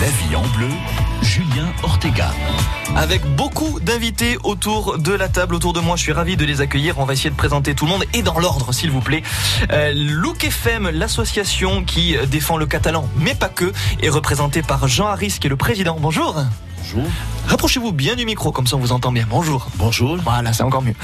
La vie en bleu, Julien Ortega. Avec beaucoup d'invités autour de la table, autour de moi, je suis ravi de les accueillir. On va essayer de présenter tout le monde et dans l'ordre, s'il vous plaît. Euh, l'association qui défend le catalan, mais pas que, est représentée par Jean Harris, qui est le président. Bonjour. Bonjour. Rapprochez-vous bien du micro, comme ça on vous entend bien. Bonjour. Bonjour. Voilà, c'est encore mieux.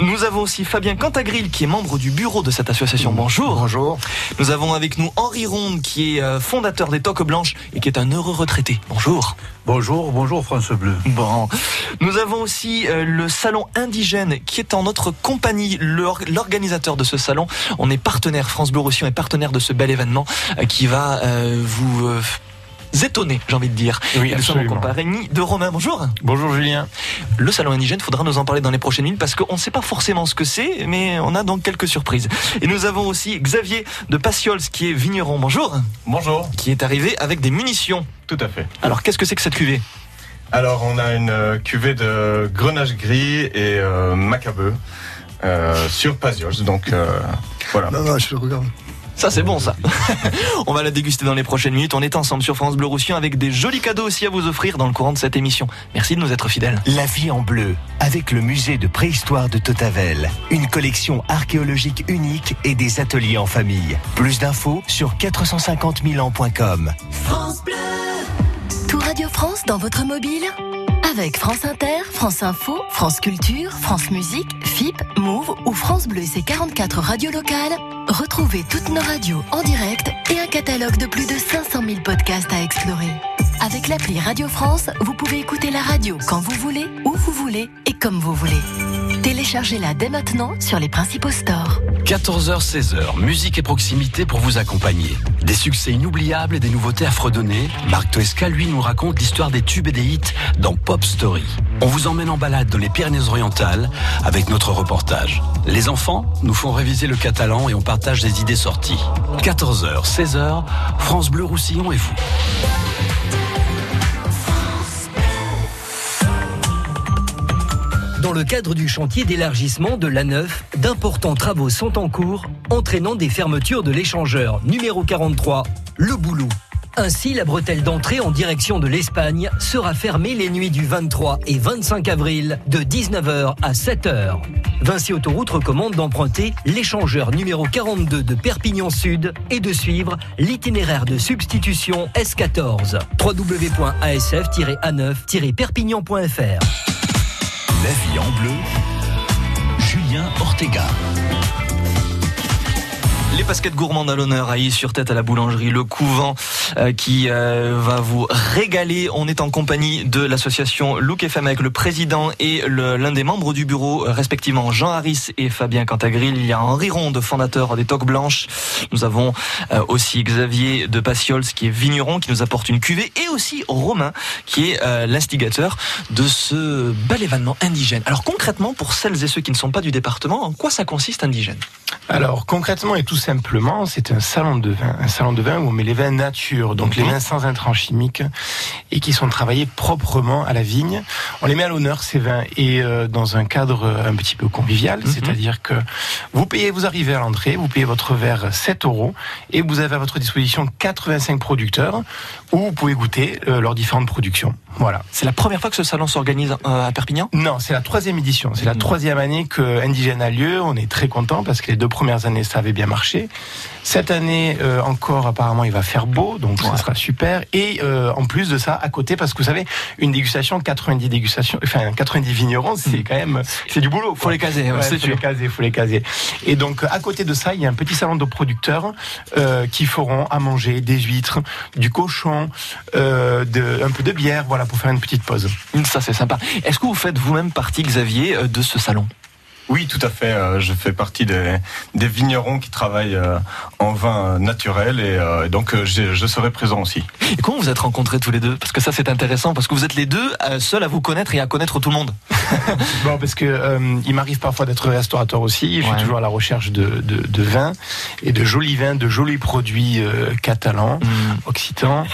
Nous avons aussi Fabien Cantagril, qui est membre du bureau de cette association. Bonjour. Bonjour. Nous avons avec nous Henri Ronde, qui est euh, fondateur des Toques Blanches et qui est un heureux retraité. Bonjour. Bonjour, bonjour France Bleu. Bon. Nous avons aussi euh, le salon indigène qui est en notre compagnie, l'or- l'organisateur de ce salon. On est partenaire, France Bleu Roussillon est partenaire de ce bel événement euh, qui va vous étonner, j'ai envie de dire. Oui, Nous sommes en compagnie de Romain. Bonjour. Bonjour Julien. Le salon indigène, faudra nous en parler dans les prochaines minutes parce qu'on ne sait pas forcément ce que c'est, mais on a donc quelques surprises. Et nous avons aussi Xavier de Passiols qui est vigneron. Bonjour. Bonjour, Qui est arrivé avec des munitions. tout à fait. Alors qu'est-ce que c'est que cette cuvée? Alors on a une euh, cuvée de grenache gris et euh, macabeu euh, sur Pasiols, donc euh, voilà. Non, non, je le regarde. Ça c'est bon ça. on va la déguster dans les prochaines minutes. On est ensemble sur France Bleu Roussillon avec des jolis cadeaux aussi à vous offrir dans le courant de cette émission. Merci de nous être fidèles. La vie en bleu, avec le musée de préhistoire de Totavel. Une collection archéologique unique et des ateliers en famille. Plus d'infos sur 450 000 ans.com. Tout Radio France dans votre mobile avec France Inter, France Info, France Culture, France Musique, FIP, Move ou France Bleu et ses 44 radios locales. Retrouvez toutes nos radios en direct et un catalogue de plus de 500 000 podcasts à explorer. Avec l'appli Radio France, vous pouvez écouter la radio quand vous voulez, où vous voulez et comme vous voulez. Téléchargez-la dès maintenant sur les principaux stores. 14h-16h, musique et proximité pour vous accompagner. Des succès inoubliables et des nouveautés à fredonner. Marc Toesca, lui, nous raconte l'histoire des tubes et des hits dans Pop Story. On vous emmène en balade dans les Pyrénées-Orientales avec notre reportage. Les enfants nous font réviser le catalan et on partage des idées sorties. 14h, 16h, France Bleu Roussillon et vous. Dans le cadre du chantier d'élargissement de l'A9, d'importants travaux sont en cours, entraînant des fermetures de l'échangeur numéro 43, le Boulou. Ainsi, la bretelle d'entrée en direction de l'Espagne sera fermée les nuits du 23 et 25 avril de 19h à 7h. Vinci Autoroute recommande d'emprunter l'échangeur numéro 42 de Perpignan Sud et de suivre l'itinéraire de substitution S14. www.asf-a9-perpignan.fr La vie en bleu, Julien Ortega. Les basquettes gourmandes à l'honneur à sur tête à la boulangerie, le couvent euh, qui euh, va vous régaler. On est en compagnie de l'association Look FM avec le président et l'un des membres du bureau, respectivement Jean Harris et Fabien Cantagril. Il y a Henri Ronde, fondateur des Toques Blanches. Nous avons euh, aussi Xavier de Passiols qui est vigneron, qui nous apporte une cuvée, et aussi Romain qui est l'instigateur de ce bel événement indigène. Alors concrètement, pour celles et ceux qui ne sont pas du département, en quoi ça consiste indigène? Alors concrètement et tout simplement, c'est un salon de vin, un salon de vin où on met les vins nature, donc les vins sans intrants chimiques et qui sont travaillés proprement à la vigne. On les met à l'honneur ces vins et euh, dans un cadre un petit peu convivial, c'est-à-dire que vous payez, vous arrivez à l'entrée, vous payez votre verre 7 euros et vous avez à votre disposition 85 producteurs où vous pouvez goûter euh, leurs différentes productions. Voilà. C'est la première fois que ce salon s'organise euh, à Perpignan? Non, c'est la troisième édition. C'est la troisième année que Indigène a lieu. On est très content parce que les deux premières années, ça avait bien marché. Cette année euh, encore, apparemment, il va faire beau, donc ça sera super. Et euh, en plus de ça, à côté, parce que vous savez, une dégustation, 90 dégustations, enfin 90 vignerons, c'est quand même, c'est du boulot. Faut les caser, ouais, c'est faut sûr. les caser, faut les caser. Et donc, à côté de ça, il y a un petit salon de producteurs euh, qui feront à manger des huîtres, du cochon, de, un peu de bière, voilà, pour faire une petite pause. Ça, c'est sympa. Est-ce que vous faites vous-même partie, Xavier, de ce salon? Oui, tout à fait. euh, je fais partie des, des vignerons qui travaillent euh, en vin naturel et euh, donc je serai présent aussi. Et comment vous êtes rencontrés tous les deux? Parce que ça, c'est intéressant, parce que vous êtes les deux seuls à vous connaître et à connaître tout le monde. Bon, parce que euh, il m'arrive parfois d'être restaurateur aussi. Je Ouais. suis toujours à la recherche de, de, de vins et de jolis vins, de jolis produits euh, catalans, Mm. occitans.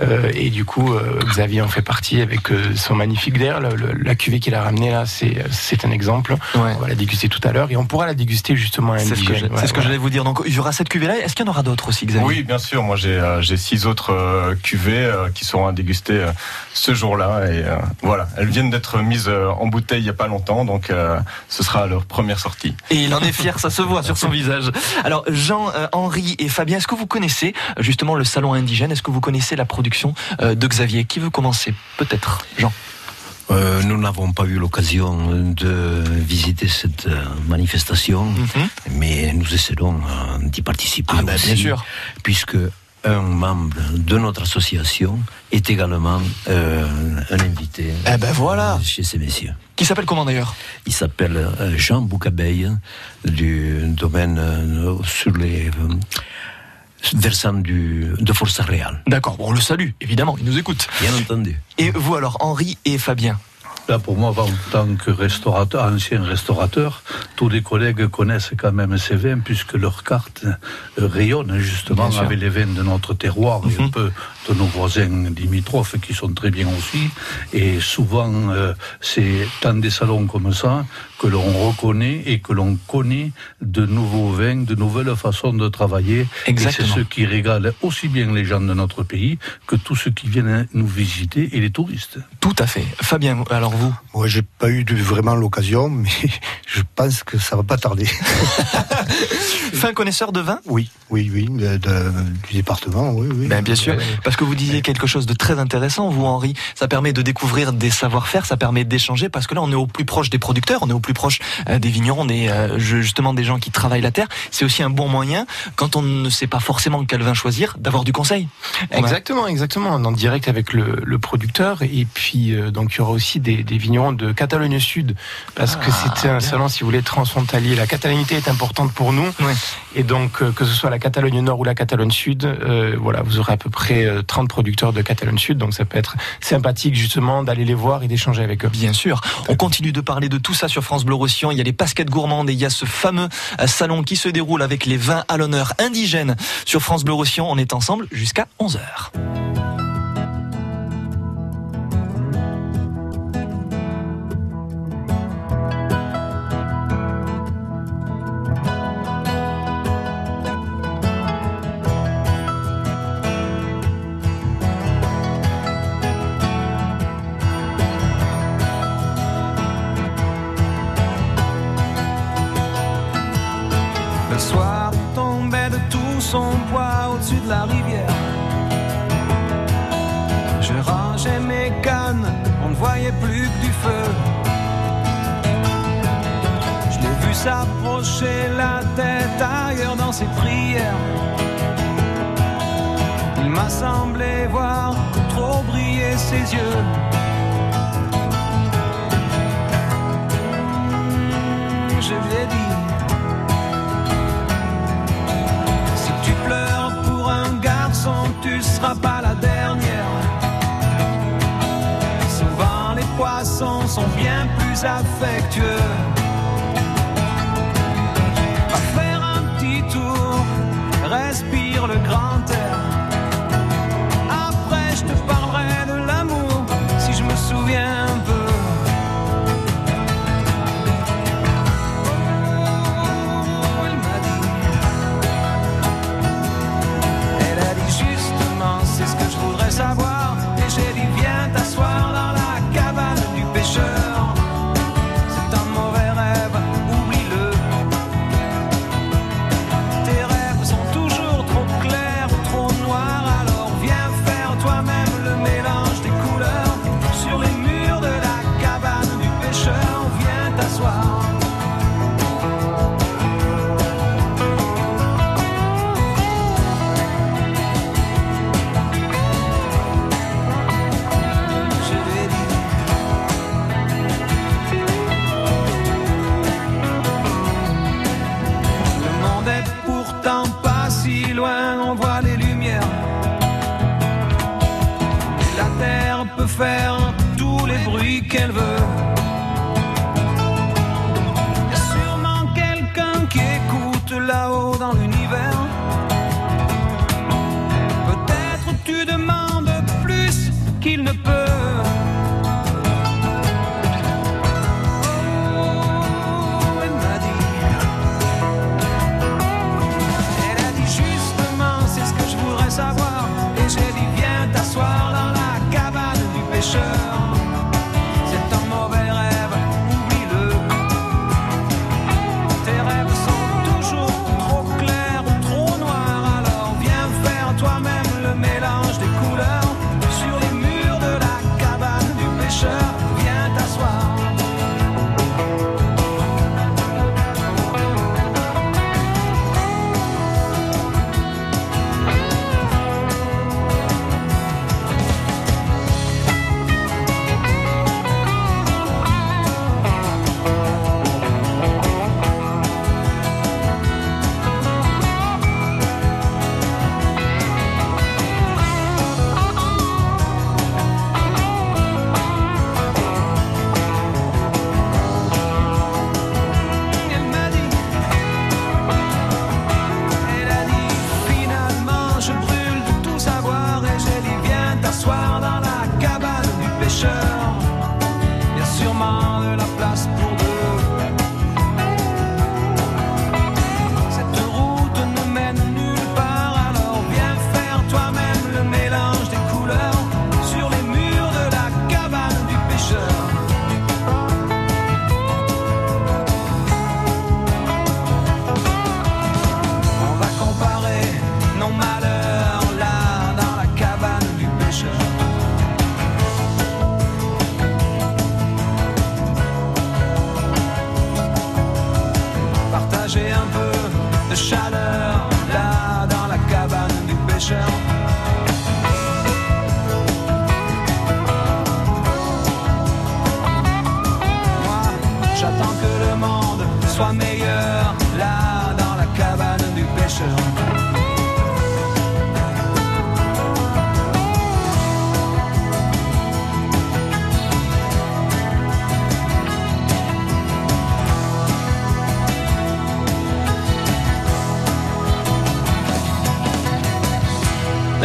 Euh, et du coup, euh, Xavier en fait partie avec euh, son magnifique d'air. La cuvée qu'il a ramenée là, c'est un exemple. Ouais. On va la déguster tout à l'heure et on pourra la déguster justement à C'est ce que, indigène. je- Ouais, c'est ce que voilà. j'allais vous dire. Donc, il y aura cette cuvée-là. Est-ce qu'il y en aura d'autres aussi, Xavier? Oui, bien sûr. Moi, j'ai euh, six autres euh, cuvées euh, qui seront à déguster euh, ce jour-là. Et euh, voilà, elles viennent d'être mises euh, en bouteille il n'y a pas longtemps, donc euh, ce sera leur première sortie. Et il en est fier, ça se voit sur son visage. Alors, Jean, euh, Henri et Fabien, est-ce que vous connaissez justement le salon indigène? Est-ce que vous connaissez la production euh, de Xavier Qui veut commencer Peut-être, Jean? Euh, nous n'avons pas eu l'occasion de visiter cette euh, manifestation, mais nous essaierons d'y participer Ah ben, aussi, bien sûr. puisque un membre de notre association est également euh, un invité Eh ben voilà. chez ces messieurs. Qui s'appelle comment d'ailleurs? Il s'appelle Jean Boucabeille du domaine sur les versants du, de Force Réal. D'accord, bon, on le salue, évidemment, il nous écoute. Bien entendu. Et vous alors, Henri et Fabien? Là, pour moi, en tant que restaurateur, ancien restaurateur, tous les collègues connaissent quand même ces vins puisque leur carte euh, rayonne justement avec les vins de notre terroir et un peu de nos voisins limitrophes qui sont très bien aussi. Et souvent, euh, c'est dans des salons comme ça que l'on reconnaît et que l'on connaît de nouveaux vins, de nouvelles façons de travailler. Exactement. Et c'est ce qui régale aussi bien les gens de notre pays que tous ceux qui viennent nous visiter et les touristes. Tout à fait. Fabien, alors vous? Moi, j'ai pas eu de- vraiment l'occasion, mais je pense que ça va pas tarder. Fin connaisseur de vin? Oui, oui, oui, de- de- du département, oui, oui. Ben, bien sûr, parce que vous disiez quelque chose de très intéressant, vous Henri. Ça permet de découvrir des savoir-faire, ça permet d'échanger, parce que là on est au plus proche des producteurs, on est au plus proche euh, des vignerons, des, euh, je- justement des gens qui travaillent la terre. C'est aussi un bon moyen, quand on ne sait pas forcément quel vin choisir, d'avoir du conseil. On Exactement, exactement. On est en direct avec le, le producteur et puis euh, donc il y aura aussi des, des vignerons de Catalogne Sud parce que Ah, c'était un bien. salon, si vous voulez, transfrontalier. La catalanité est importante pour nous Ouais. Et donc euh, que ce soit la Catalogne Nord ou la Catalogne Sud, euh, voilà, vous aurez à peu près euh, 30 producteurs de Catalogne Sud, donc ça peut être sympathique justement d'aller les voir et d'échanger avec eux. Bien sûr. On continue de parler de tout ça sur France Bleu Roussillon. Il y a les basquettes gourmandes et il y a ce fameux euh, salon qui se déroule avec les vins à l'honneur indigènes sur France Bleu Roussillon. On est ensemble jusqu'à 11h.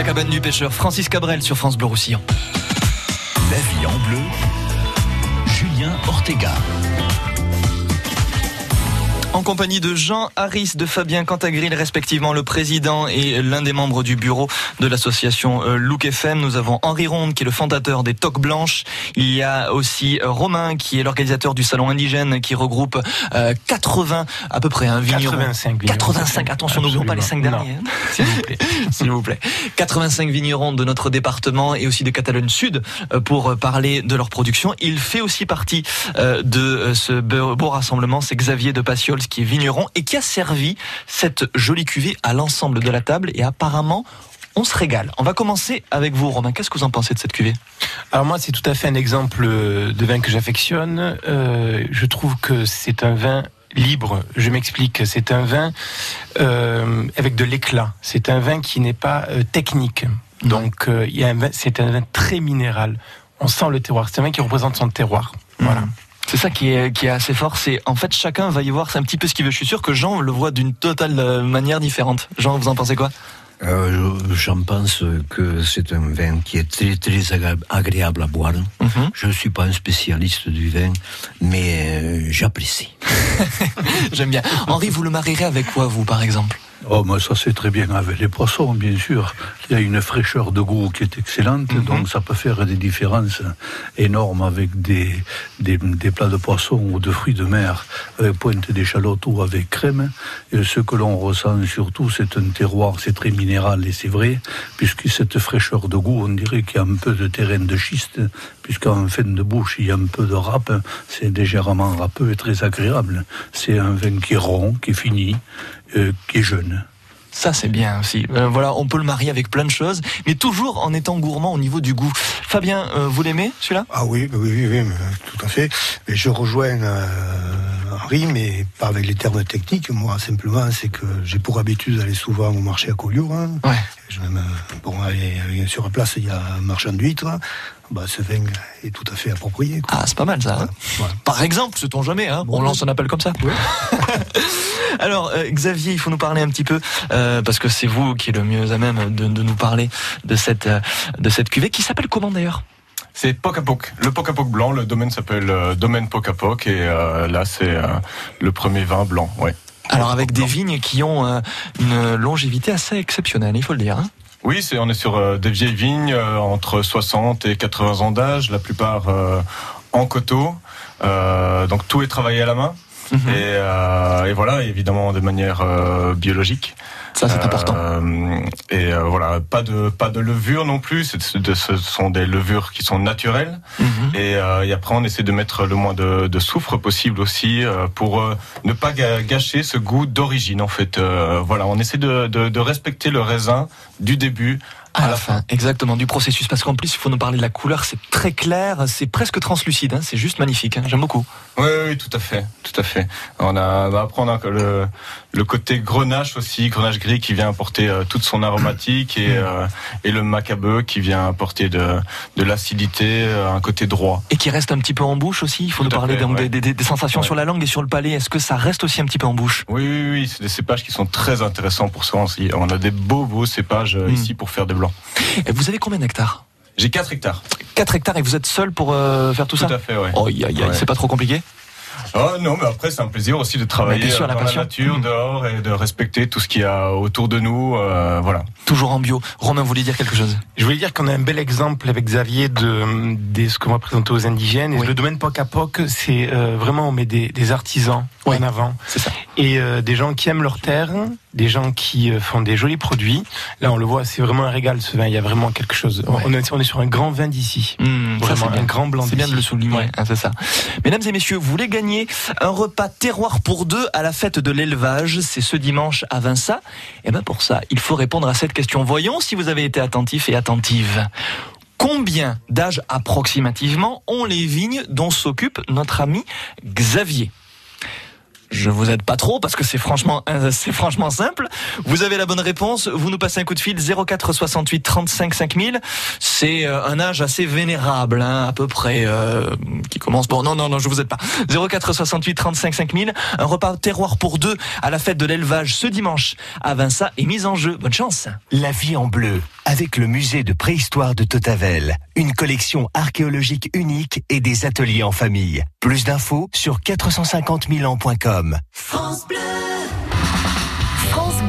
La cabane du pêcheur, Francis Cabrel sur France Bleu Roussillon. La vie en bleu, Julien Ortega. En compagnie de Jean Harris, de Fabien Cantagril, respectivement le président et l'un des membres du bureau de l'association euh, Look FM. Nous avons Henri Ronde, qui est le fondateur des Toques Blanches. Il y a aussi euh, Romain, qui est l'organisateur du salon indigène, qui regroupe euh, 80 à peu près un vigneron. 85 vignerons. 85, attention, n'oublions pas les 5 Absolument. derniers. hein. S'il vous plaît. S'il vous plaît. 85 vignerons de notre département et aussi de Catalogne Sud euh, pour parler de leur production. Il fait aussi partie euh, de euh, ce beau rassemblement. C'est Xavier de Qui est vigneron et qui a servi cette jolie cuvée à l'ensemble de la table et apparemment on se régale. On va commencer avec vous, Romain. Qu'est-ce que vous en pensez de cette cuvée? Alors moi, c'est tout à fait un exemple de vin que j'affectionne. Euh, je trouve que c'est un vin libre. Je m'explique. C'est un vin euh, avec de l'éclat. C'est un vin qui n'est pas euh, technique. Donc, c'est un vin très minéral. On sent le terroir. C'est un vin qui représente son terroir. Voilà. C'est ça qui est, qui est assez fort. C'est en fait chacun va y voir c'est un petit peu ce qu'il veut. Je suis sûr que Jean le voit d'une totale euh, manière différente. Jean, vous en pensez quoi? Euh, je- J'en pense que c'est un vin qui est très très agré- agréable à boire. Mhm. Je ne suis pas un spécialiste du vin, mais euh, j'apprécie. J'aime bien. Henri, vous le marierez avec quoi, vous, par exemple? Oh, ça c'est très bien avec les poissons, bien sûr. Il y a une fraîcheur de goût qui est excellente, Mhm. donc ça peut faire des différences énormes avec des, des, des plats de poissons ou de fruits de mer, avec pointe d'échalote ou avec crème. Et ce que l'on ressent surtout, c'est un terroir, c'est très minéral et c'est vrai, puisque cette fraîcheur de goût, on dirait qu'il y a un peu de terrain de schiste, puisqu'en fin de bouche, il y a un peu de râpe, c'est légèrement râpeux et très agréable. C'est un vin qui est rond, qui est fini, euh, qui est jeune. Ça, c'est bien aussi. Euh, voilà, on peut le marier avec plein de choses, mais toujours en étant gourmand au niveau du goût. Fabien, euh, vous l'aimez, celui-là? Ah oui, oui, oui, oui, mais, tout à fait. Mais je rejoins euh, Henri, mais pas avec les termes techniques. Moi, simplement, c'est que j'ai pour habitude d'aller souvent au marché à Collioure. hein. Ouais. Je vais me- bon, sur la place, il y a un marchand d'huîtres. Bah, ce vin est tout à fait approprié. quoi. Ah, c'est pas mal ça. hein. Par exemple, sait-on jamais, hein on lance un appel comme ça. Alors, euh, Xavier, il faut nous parler un petit peu, euh, parce que c'est vous qui est le mieux à même de, de nous parler de cette, euh, de cette cuvée, qui s'appelle comment d'ailleurs? C'est Poc à Poc. Le Poc à Poc blanc, le domaine s'appelle euh, Domaine Poc à Poc et euh, là c'est euh, le premier vin blanc. Ouais. Alors, avec des vignes qui ont euh, une longévité assez exceptionnelle, il faut le dire. hein Oui, c'est on est sur euh, des vieilles vignes euh, entre 60 et 80 ans d'âge, la plupart euh, en coteaux. Donc tout est travaillé à la main. Mhm. et, euh, et voilà, évidemment de manière euh, biologique. Ça, c'est important. Euh, et euh, voilà, pas de pas de levure non plus. De- ce sont des levures qui sont naturelles. Mhm. Et, euh, et après, on essaie de mettre le moins de, de soufre possible aussi euh, pour ne pas gâcher ce goût d'origine. En fait, Euh, voilà, on essaie de, de, de respecter le raisin du début À la fin, exactement, du processus. Parce qu'en plus, il faut nous parler de la couleur, c'est très clair, c'est presque translucide, hein, c'est juste magnifique, hein, j'aime beaucoup. Oui, oui, tout à fait, tout à fait. On a, bah, après, on a le, le côté grenache aussi, grenache gris qui vient apporter euh, toute son aromatique et, euh, et le macabeu qui vient apporter de, de l'acidité, euh, un côté droit. Et qui reste un petit peu en bouche aussi, il faut Tout nous parler fait, donc ouais. des, des- des sensations Ouais. sur la langue et sur le palais. Est-ce que ça reste aussi un petit peu en bouche? Oui, oui, oui, c'est des cépages qui sont très intéressants pour ça aussi. On a des beaux, beaux cépages Mm. ici pour faire des Et Vous avez combien d'hectares J'ai 4 hectares. 4 hectares et vous êtes seul pour euh, faire tout, Tout ça à fait, ouais. Oh, c'est pas trop compliqué Oh non, mais après c'est un plaisir aussi de travailler bien sûr, euh, la dans passion. la nature, Mm. dehors et de respecter tout ce qu'il y a autour de nous. euh, voilà. Toujours en bio. Romain voulait dire quelque chose? Je voulais dire qu'on a un bel exemple avec Xavier de, de ce qu'on va présenter aux indigènes. Et le domaine POC à POC, c'est euh, vraiment on met des, des artisans Oui. en avant. C'est ça. Et euh, des gens qui aiment leur terre, des gens qui euh, font des jolis produits. Là, on le voit, c'est vraiment un régal ce vin. Il y a vraiment quelque chose. Ouais. On, est, on est sur un grand vin d'ici. Mmh, ça, Vraiment un grand blanc C'est bien de le souligner, Ouais. hein, c'est ça. Mesdames et messieurs, vous voulez gagner un repas terroir pour deux à la fête de l'élevage, c'est ce dimanche à Vinça. Et bien pour ça, il faut répondre à cette question. Voyons si vous avez été attentif et attentive. Combien d'âge approximativement ont les vignes dont s'occupe notre ami Xavier? Je vous aide pas trop parce que c'est franchement euh, c'est franchement simple. Vous avez la bonne réponse, vous nous passez un coup de fil 04 68 35 5000. C'est euh, un âge assez vénérable hein, à peu près euh, qui commence bon non non non, je vous aide pas. 04 68 35 5000, un repas terroir pour deux à la fête de l'élevage ce dimanche à Vinça est mise en jeu. Bonne chance. La vie en bleu, avec le musée de préhistoire de Totavel. Une collection archéologique unique et des ateliers en famille. Plus d'infos sur 450 000 ans.com. France Bleu.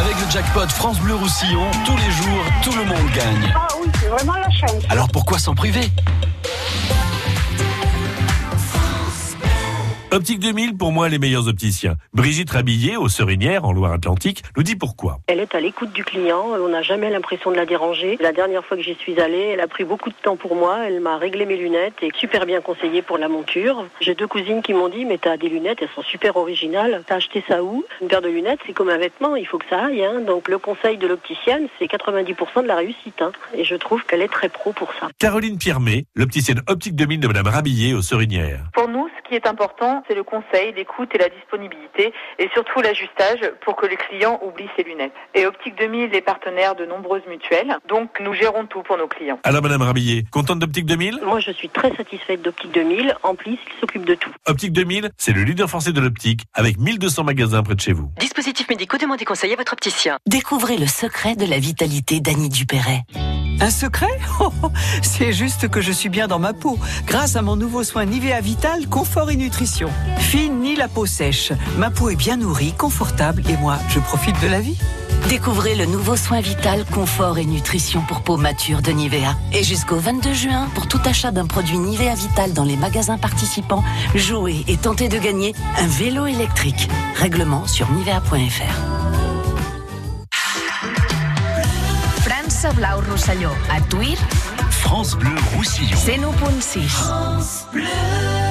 Avec le jackpot France Bleu Roussillon, tous les jours, tout le monde gagne. Ah oui, c'est vraiment la chance. Alors pourquoi s'en priver? Optique 2000, pour moi, les meilleurs opticiens. Brigitte Rabillet, aux Serinières, en Loire-Atlantique, nous dit pourquoi. Elle est à l'écoute du client, on n'a jamais l'impression de la déranger. La dernière fois que j'y suis allée, elle a pris beaucoup de temps pour moi, elle m'a réglé mes lunettes et super bien conseillé pour la monture. J'ai deux cousines qui m'ont dit mais t'as des lunettes, elles sont super originales, t'as acheté ça où? Une paire de lunettes c'est comme un vêtement, il faut que ça aille. Hein. Donc le conseil de l'opticienne c'est 90% de la réussite. Hein. Et je trouve qu'elle est très pro pour ça. Caroline Piermet, l'opticienne Optique 2000 de Madame Rabillet, aux Serinières. Pour nous, ce qui est important, c'est le conseil, l'écoute et la disponibilité, et surtout l'ajustage pour que le client oublie ses lunettes. Et Optique 2000 est partenaire de nombreuses mutuelles, donc nous gérons tout pour nos clients. Alors Madame Rabillet, contente d'Optique 2000 Moi je suis très satisfaite d'Optique 2000, en plus il s'occupe de tout. Optique 2000, c'est le leader français de l'optique, avec 1200 magasins près de chez vous. Dispositifs médicaux, demandez conseil à votre opticien. Découvrez le secret de la vitalité d'Annie Dupéret. Un secret? Oh, oh, C'est juste que je suis bien dans ma peau, grâce à mon nouveau soin Nivea Vital Confort et Nutrition. Fini la peau sèche, ma peau est bien nourrie, confortable et moi, je profite de la vie. Découvrez le nouveau soin vital, confort et nutrition pour peau mature de Nivea. Et jusqu'au 22 juin, pour tout achat d'un produit Nivea Vital dans les magasins participants, jouez et tentez de gagner un vélo électrique. Règlement sur nivea.fr. France Blau Rosselló. A Tuir, France Bleu Roussillon. 101.6. Buddy,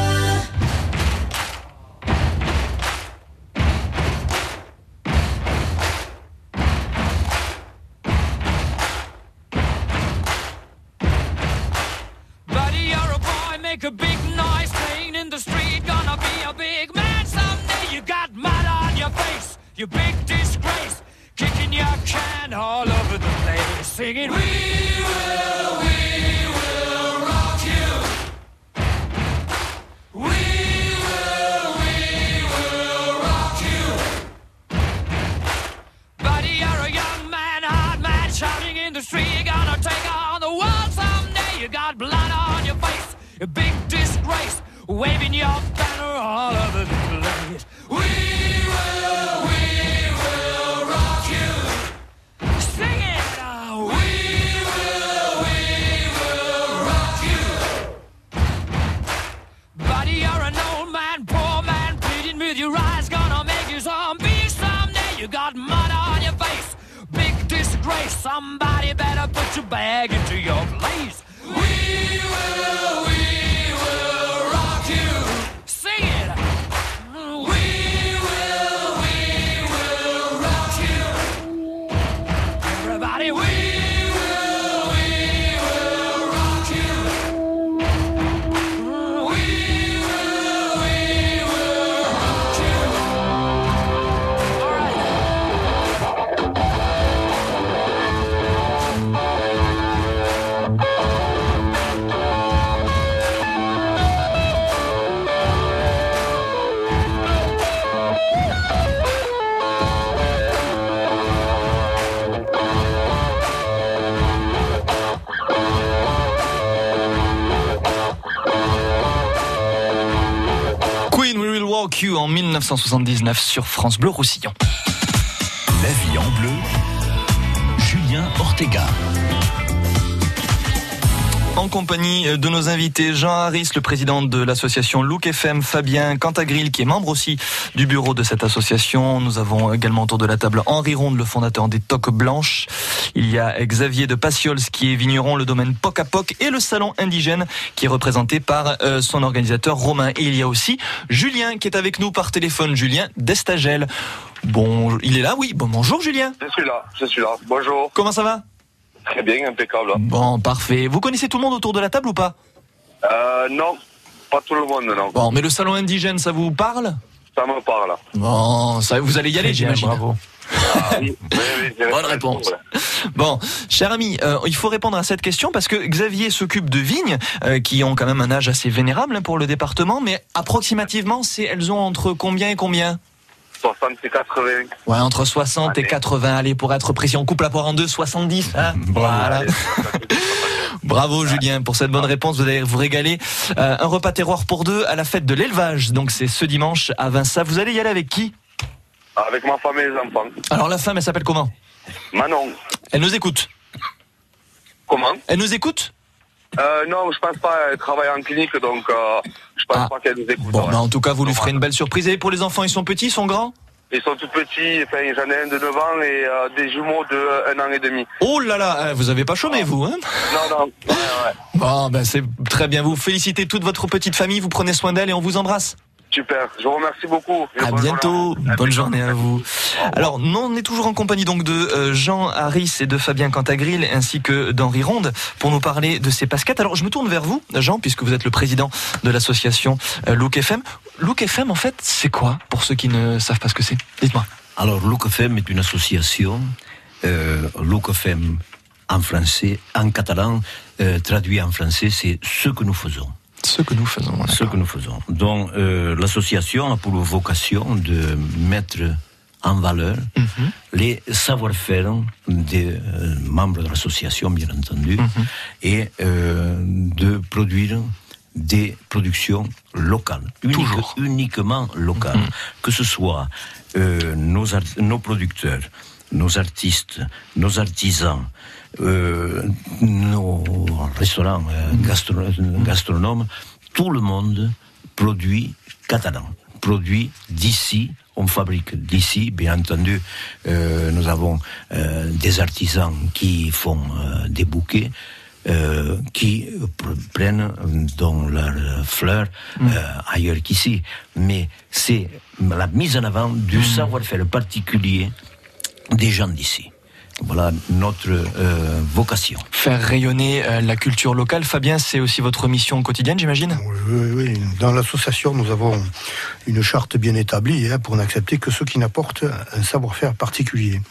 1979 sur France Bleu Roussillon. La vie en bleu, Julien Ortega. En compagnie de nos invités, Jean Harris, le président de l'association Look FM, Fabien Cantagril, qui est membre aussi du bureau de cette association. Nous avons également autour de la table Henri Ronde, le fondateur des Toques Blanches. Il y a Xavier de Passiols, qui est vigneron, le domaine Poc à Poc, et le salon indigène, qui est représenté par euh, son organisateur Romain. Et il y a aussi Julien, qui est avec nous par téléphone, Julien d'Estagel. Bon, il est là, oui. Bon, bonjour Julien. Je suis là, je suis là. Bonjour. Comment ça va? Très bien, impeccable. Bon, parfait. Vous connaissez tout le monde autour de la table ou pas? Euh, non, pas tout le monde, non. Bon, mais le salon indigène, ça vous parle? Ça me parle. Bon, ça, vous allez y aller, j'imagine. bravo. Ah, oui, oui, oui, j'ai Bonne réponse. Bon, cher ami, euh, il faut répondre à cette question parce que Xavier s'occupe de vignes euh, qui ont quand même un âge assez vénérable hein, pour le département, mais approximativement, c'est elles ont entre combien et combien? 60 et 80. Ouais, entre 60 et 80. Allez, pour être précis, on coupe la poire en deux, 70. hein voilà. Bravo Julien pour cette bonne réponse. Vous allez vous régaler. Euh, un repas terroir pour deux à la fête de l'élevage. Donc c'est ce dimanche à Vinça. Vous allez y aller avec qui? Avec ma femme et les enfants. Alors la femme, elle s'appelle comment? Manon. Elle nous écoute. Comment? Elle nous écoute? Euh, Non, je pense pas. Elle travaille en clinique, donc euh, je pense pas qu'elle nous écoute. Ah. Bon, ouais. bah, en tout cas, vous lui ferez une belle surprise. Et pour les enfants, ils sont petits, ils sont grands? Ils sont tout petits. Enfin, j'en ai un de 9 ans et euh, des jumeaux de 1 an et demi. Oh là là, eh, vous avez pas chômé, vous, hein? Non, non. Ouais, ouais. Bon, ben c'est très bien. Vous félicitez toute votre petite famille, vous prenez soin d'elle et on vous embrasse. Super. Je vous remercie beaucoup. Et À bonne bientôt. journée. Bonne journée à vous. Alors, nous, on est toujours en compagnie donc de euh, Jean Harris et de Fabien Cantagril ainsi que d'Henri Ronde pour nous parler de ces pasquettes. Alors, je me tourne vers vous, Jean, puisque vous êtes le président de l'association euh, Look FM. Look FM, en fait, c'est quoi pour ceux qui ne savent pas ce que c'est? Dites-moi. Alors, Look FM est une association. Euh, Look FM en français, en catalan, euh, traduit en français, c'est ce que nous faisons. Ce que nous faisons. voilà. Ce que nous faisons. Donc, euh, l'association a pour vocation de mettre en valeur Mhm. les savoir-faire des euh, membres de l'association, bien entendu, Mhm. et euh, de produire des productions locales, unique- Toujours. uniquement locales, Mhm. que ce soit nos, nos producteurs, nos artistes, nos artisans, euh, nos restaurants, euh, gastro- gastronomes, tout le monde produit catalan, produit d'ici. On fabrique d'ici, bien entendu. euh, nous avons euh, des artisans qui font euh, des bouquets. euh, qui pr- prennent dans leurs fleurs euh, ailleurs qu'ici. Mais c'est la mise en avant du savoir-faire particulier des gens d'ici. Voilà notre euh, vocation. Faire rayonner euh, la culture locale. Fabien, c'est aussi votre mission quotidienne, j'imagine? Oui, oui. Dans l'association, nous avons une charte bien établie hein, pour n'accepter que ceux qui n'apportent un savoir-faire particulier.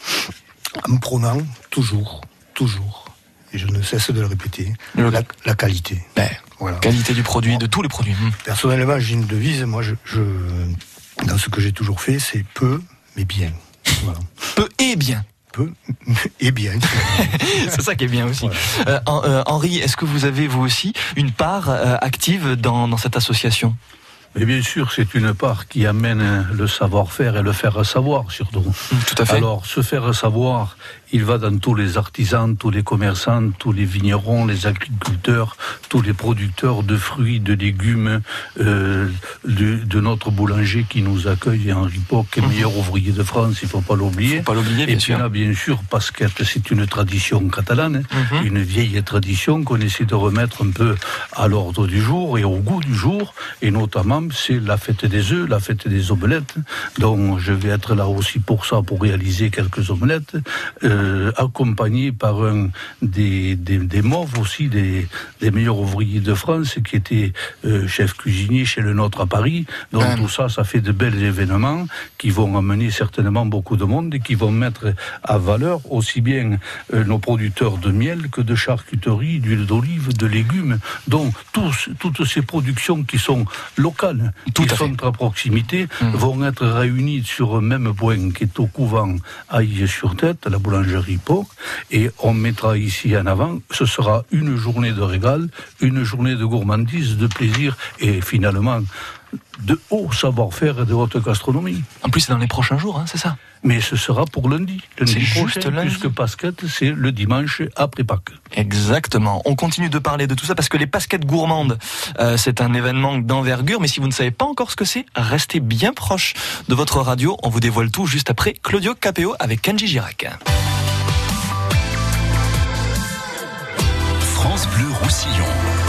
En prônant toujours, toujours, et je ne cesse de le répéter, la, la qualité. Voilà. Qualité du produit, de tous les produits. Hmm. Personnellement, j'ai une devise, moi, je, je- dans ce que j'ai toujours fait, c'est peu, mais bien. Voilà. Peu et bien. Peu et bien. C'est ça qui est bien aussi. Euh, euh, Henri, est-ce que vous avez vous aussi une part euh, active dans, dans cette association? Mais bien sûr, c'est une part qui amène le savoir-faire et le faire savoir surtout. Tout à fait. Alors, se faire savoir, il va dans tous les artisans, tous les commerçants, tous les vignerons, les agriculteurs, tous les producteurs de fruits, de légumes, euh, de, de notre boulanger qui nous accueille, Henri Poc, est meilleur ouvrier de France, il faut pas l'oublier. Mhm. Faut pas l'oublier, bien Et puis sûr. là, bien sûr, parce que c'est une tradition catalane, Mhm. une vieille tradition qu'on essaie de remettre un peu à l'ordre du jour et au goût du jour, et notamment c'est la fête des œufs, la fête des omelettes. Donc je vais être là aussi pour ça, pour réaliser quelques omelettes, euh, accompagné par un des, des, des mauves aussi, des, des meilleurs ouvriers de France, qui était euh, chef cuisinier chez le nôtre à Paris. Donc Ouais. tout ça, ça fait de bels événements qui vont amener certainement beaucoup de monde et qui vont mettre à valeur aussi bien euh, nos producteurs de miel que de charcuterie, d'huile d'olive, de légumes. Donc tous, toutes ces productions qui sont locales, qui sont à proximité, vont être réunies sur un même point qui est au couvent à sur tête à la boulangerie Et on mettra ici en avant, ce sera une journée de régal, une journée de gourmandise, de plaisir et finalement de haut savoir-faire et de haute gastronomie. En plus, c'est dans les prochains jours, hein, c'est ça? Mais ce sera pour lundi. Lundi prochain, juste lundi. puisque Pasquette, c'est le dimanche après Pâques. Exactement. On continue de parler de tout ça parce que les Pasquettes gourmandes, euh, c'est un événement d'envergure. Mais si vous ne savez pas encore ce que c'est, restez bien proche de votre radio. On vous dévoile tout juste après Claudio Capéo avec Kenji Girac. France Bleu Roussillon.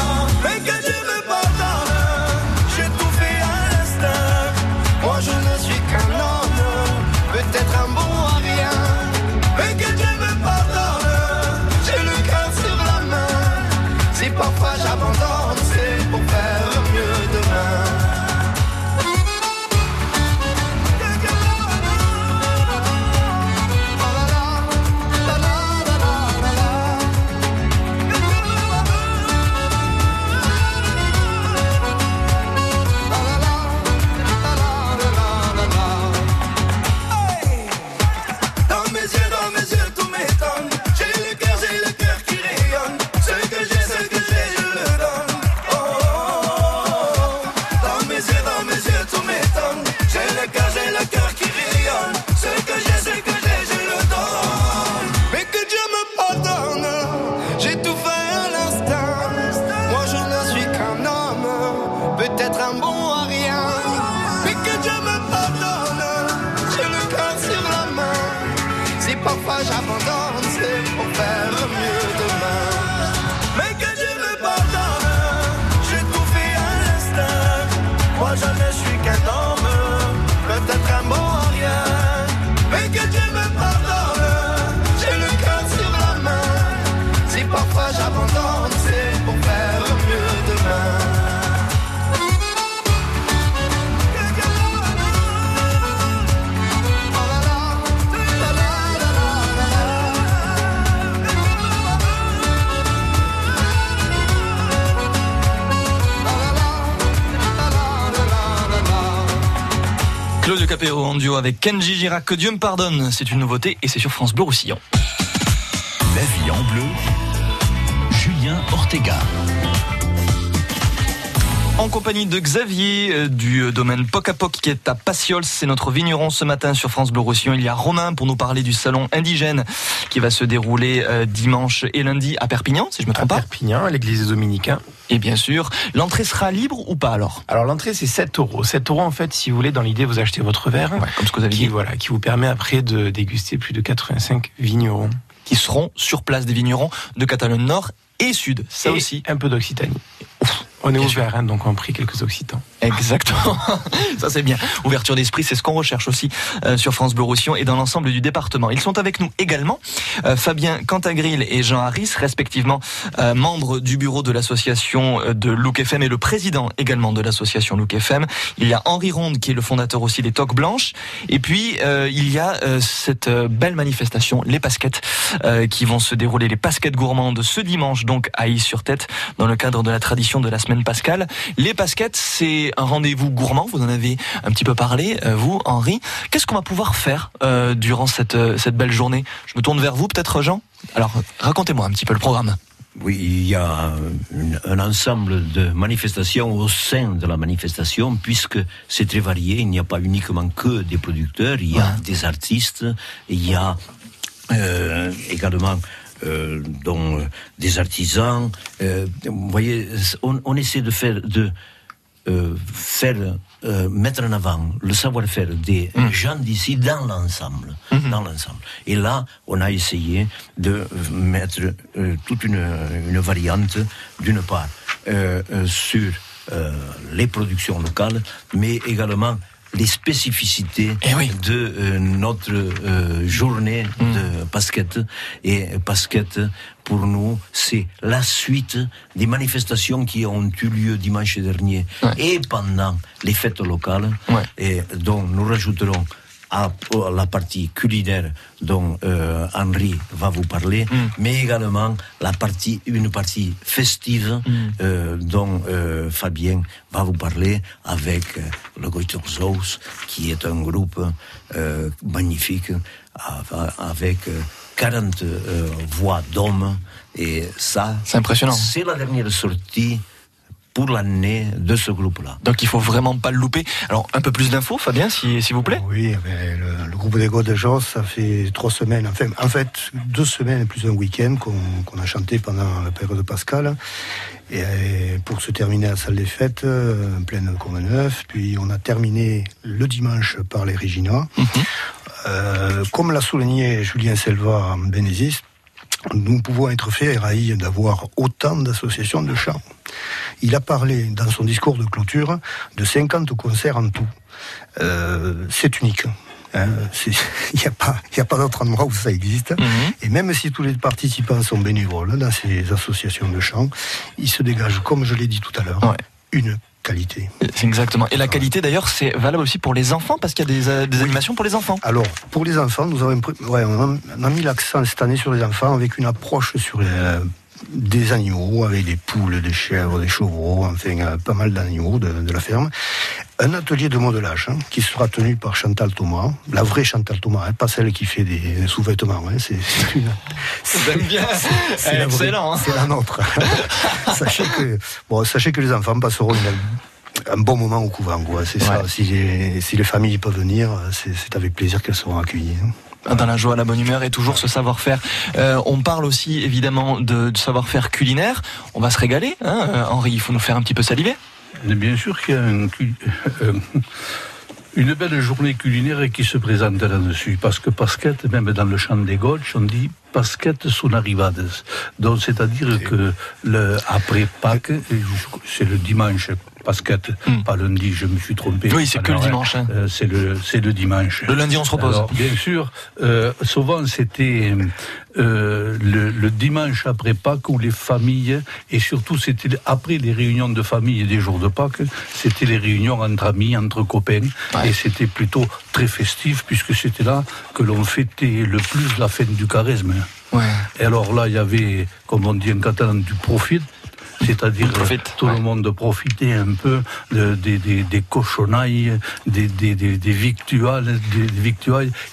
Capéo en duo avec Kenji Girac. Que Dieu me pardonne, c'est une nouveauté et c'est sur France Bleu Roussillon. La vie en bleu, Julien Ortega. En compagnie de Xavier euh, du euh, domaine Poc à Poc qui est à Passiols, c'est notre vigneron ce matin sur France Bleu Roussillon. Il y a Romain pour nous parler du salon indigène qui va se dérouler euh, dimanche et lundi à Perpignan, si je me trompe pas. Perpignan, à l'église des Dominicains. Et bien sûr, l'entrée sera libre ou pas alors Alors l'entrée c'est 7 euros. 7 euros en fait, si vous voulez, dans l'idée, vous achetez votre verre. comme ce que vous avez qui, dit. Voilà, qui vous permet après de déguster plus de 85 vignerons. Qui seront sur place des vignerons de Catalogne Nord et Sud. Ça Et aussi. Un peu d'Occitanie. On est ouvert, hein, donc on a pris quelques Occitans. Exactement. Ça c'est bien. Ouverture d'esprit, c'est ce qu'on recherche aussi euh, sur France Bleu Roussillon et dans l'ensemble du département. Ils sont avec nous également euh, Fabien Cantagril et Jean Harris, respectivement euh, membres du bureau de l'association de Look FM et le président également de l'association Look FM. Il y a Henri Ronde qui est le fondateur aussi des Toques Blanches. Et puis il y a cette belle manifestation, les Pasquettes, qui vont se dérouler, les Pasquettes gourmandes ce dimanche donc à Is-sur-Tête dans le cadre de la tradition de la semaine pascale. Les Pasquettes, c'est un rendez-vous gourmand. Vous en avez un petit peu parlé, euh, vous, Henri. Qu'est-ce qu'on va pouvoir faire euh, durant cette, euh, cette belle journée? Je me tourne vers vous, peut-être, Jean Alors, racontez-moi un petit peu le programme. Oui, il y a un ensemble de manifestations au sein de la manifestation, puisque c'est très varié. Il n'y a pas uniquement que des producteurs, il y a des artistes, il y a euh, également euh, dont, euh, des artisans. Vous voyez, on, on essaie de faire de euh, faire euh, mettre en avant le savoir-faire des gens d'ici dans l'ensemble, dans l'ensemble. Et là, on a essayé de euh, mettre euh, toute une, une variante, d'une part euh, euh, sur euh, les productions locales, mais également les spécificités de euh, notre euh, journée de basket. Et basket, pour nous, c'est la suite des manifestations qui ont eu lieu dimanche dernier et pendant les fêtes locales, et dont nous rajouterons à la partie culinaire dont euh, Henri va vous parler, mais également la partie, une partie festive euh, dont euh, Fabien va vous parler avec le Goitorzaus, qui est un groupe magnifique av- avec euh, 40 euh, voix d'hommes. Et ça, C'est impressionnant. C'est la dernière sortie pour l'année de ce groupe-là. Donc il faut vraiment pas le louper. Alors un peu plus d'infos, Fabien, si- s'il vous plaît. Oui, le, le groupe des Godes de ça fait trois semaines, enfin, en fait, deux semaines plus un week-end qu'on a chanté pendant la période de Pascal. Et euh, pour se terminer à la salle des fêtes, euh, en pleine Courneuve. Puis on a terminé le dimanche par les Regina. Euh, comme l'a souligné Julien Selva en Bénézis, nous pouvons être fiers, d'avoir autant d'associations de chants. Il a parlé dans son discours de clôture de 50 concerts en tout. Euh, c'est unique. hein. Il n'y a pas, il y a pas d'autre endroit où ça existe. Et même si tous les participants sont bénévoles dans ces associations de chant, il se dégage, comme je l'ai dit tout à l'heure, une qualité. C'est exactement. Et la qualité d'ailleurs, c'est valable aussi pour les enfants parce qu'il y a des, euh, animations pour les enfants. Alors, pour les enfants, nous avons, pris- ouais, on, a, on a mis l'accent cette année sur les enfants avec une approche sur les, euh, des animaux, avec des poules, des chèvres, des chevaux, enfin euh, pas mal d'animaux de, de la ferme. Un atelier de modelage hein, qui sera tenu par Chantal Thomas, la vraie Chantal Thomas, hein, pas celle qui fait des sous-vêtements. hein, c'est c'est une. Bien. C'est Excellent. hein. C'est la nôtre. sachez que bon, sachez que les enfants passeront une- un bon moment au couvent. quoi. C'est ça. Si les, si les familles peuvent venir, c'est avec plaisir qu'elles seront accueillies. Hein. Dans la joie, la bonne humeur et toujours ce savoir-faire. Euh, on parle aussi évidemment de, de savoir-faire culinaire. On va se régaler, hein, euh, Henri. Il faut nous faire un petit peu saliver. Mais bien sûr qu'il y a un cul- euh, une belle journée culinaire qui se présente là-dessus. Parce que Pasquette, même dans le chant des Gauches, on dit Pasquette son arrivades. Donc, c'est-à-dire que le, après Pâques, c'est le dimanche. Pasquette, pas lundi, je me suis trompé. Hmm. Oui, c'est que le dimanche, hein. euh, c'est le, c'est le dimanche. Le lundi, on se repose. Alors, bien sûr, euh, souvent c'était euh, le, le dimanche après Pâques où les familles, et surtout c'était après les réunions de famille et des jours de Pâques, c'était les réunions entre amis, entre copains, et c'était plutôt très festif puisque c'était là que l'on fêtait le plus la fête du charisme. Et alors là, il y avait, comme on dit en catalan, du profit. C'est-à-dire tout le monde profitait un peu de- des, cochonailles, des, des, des, des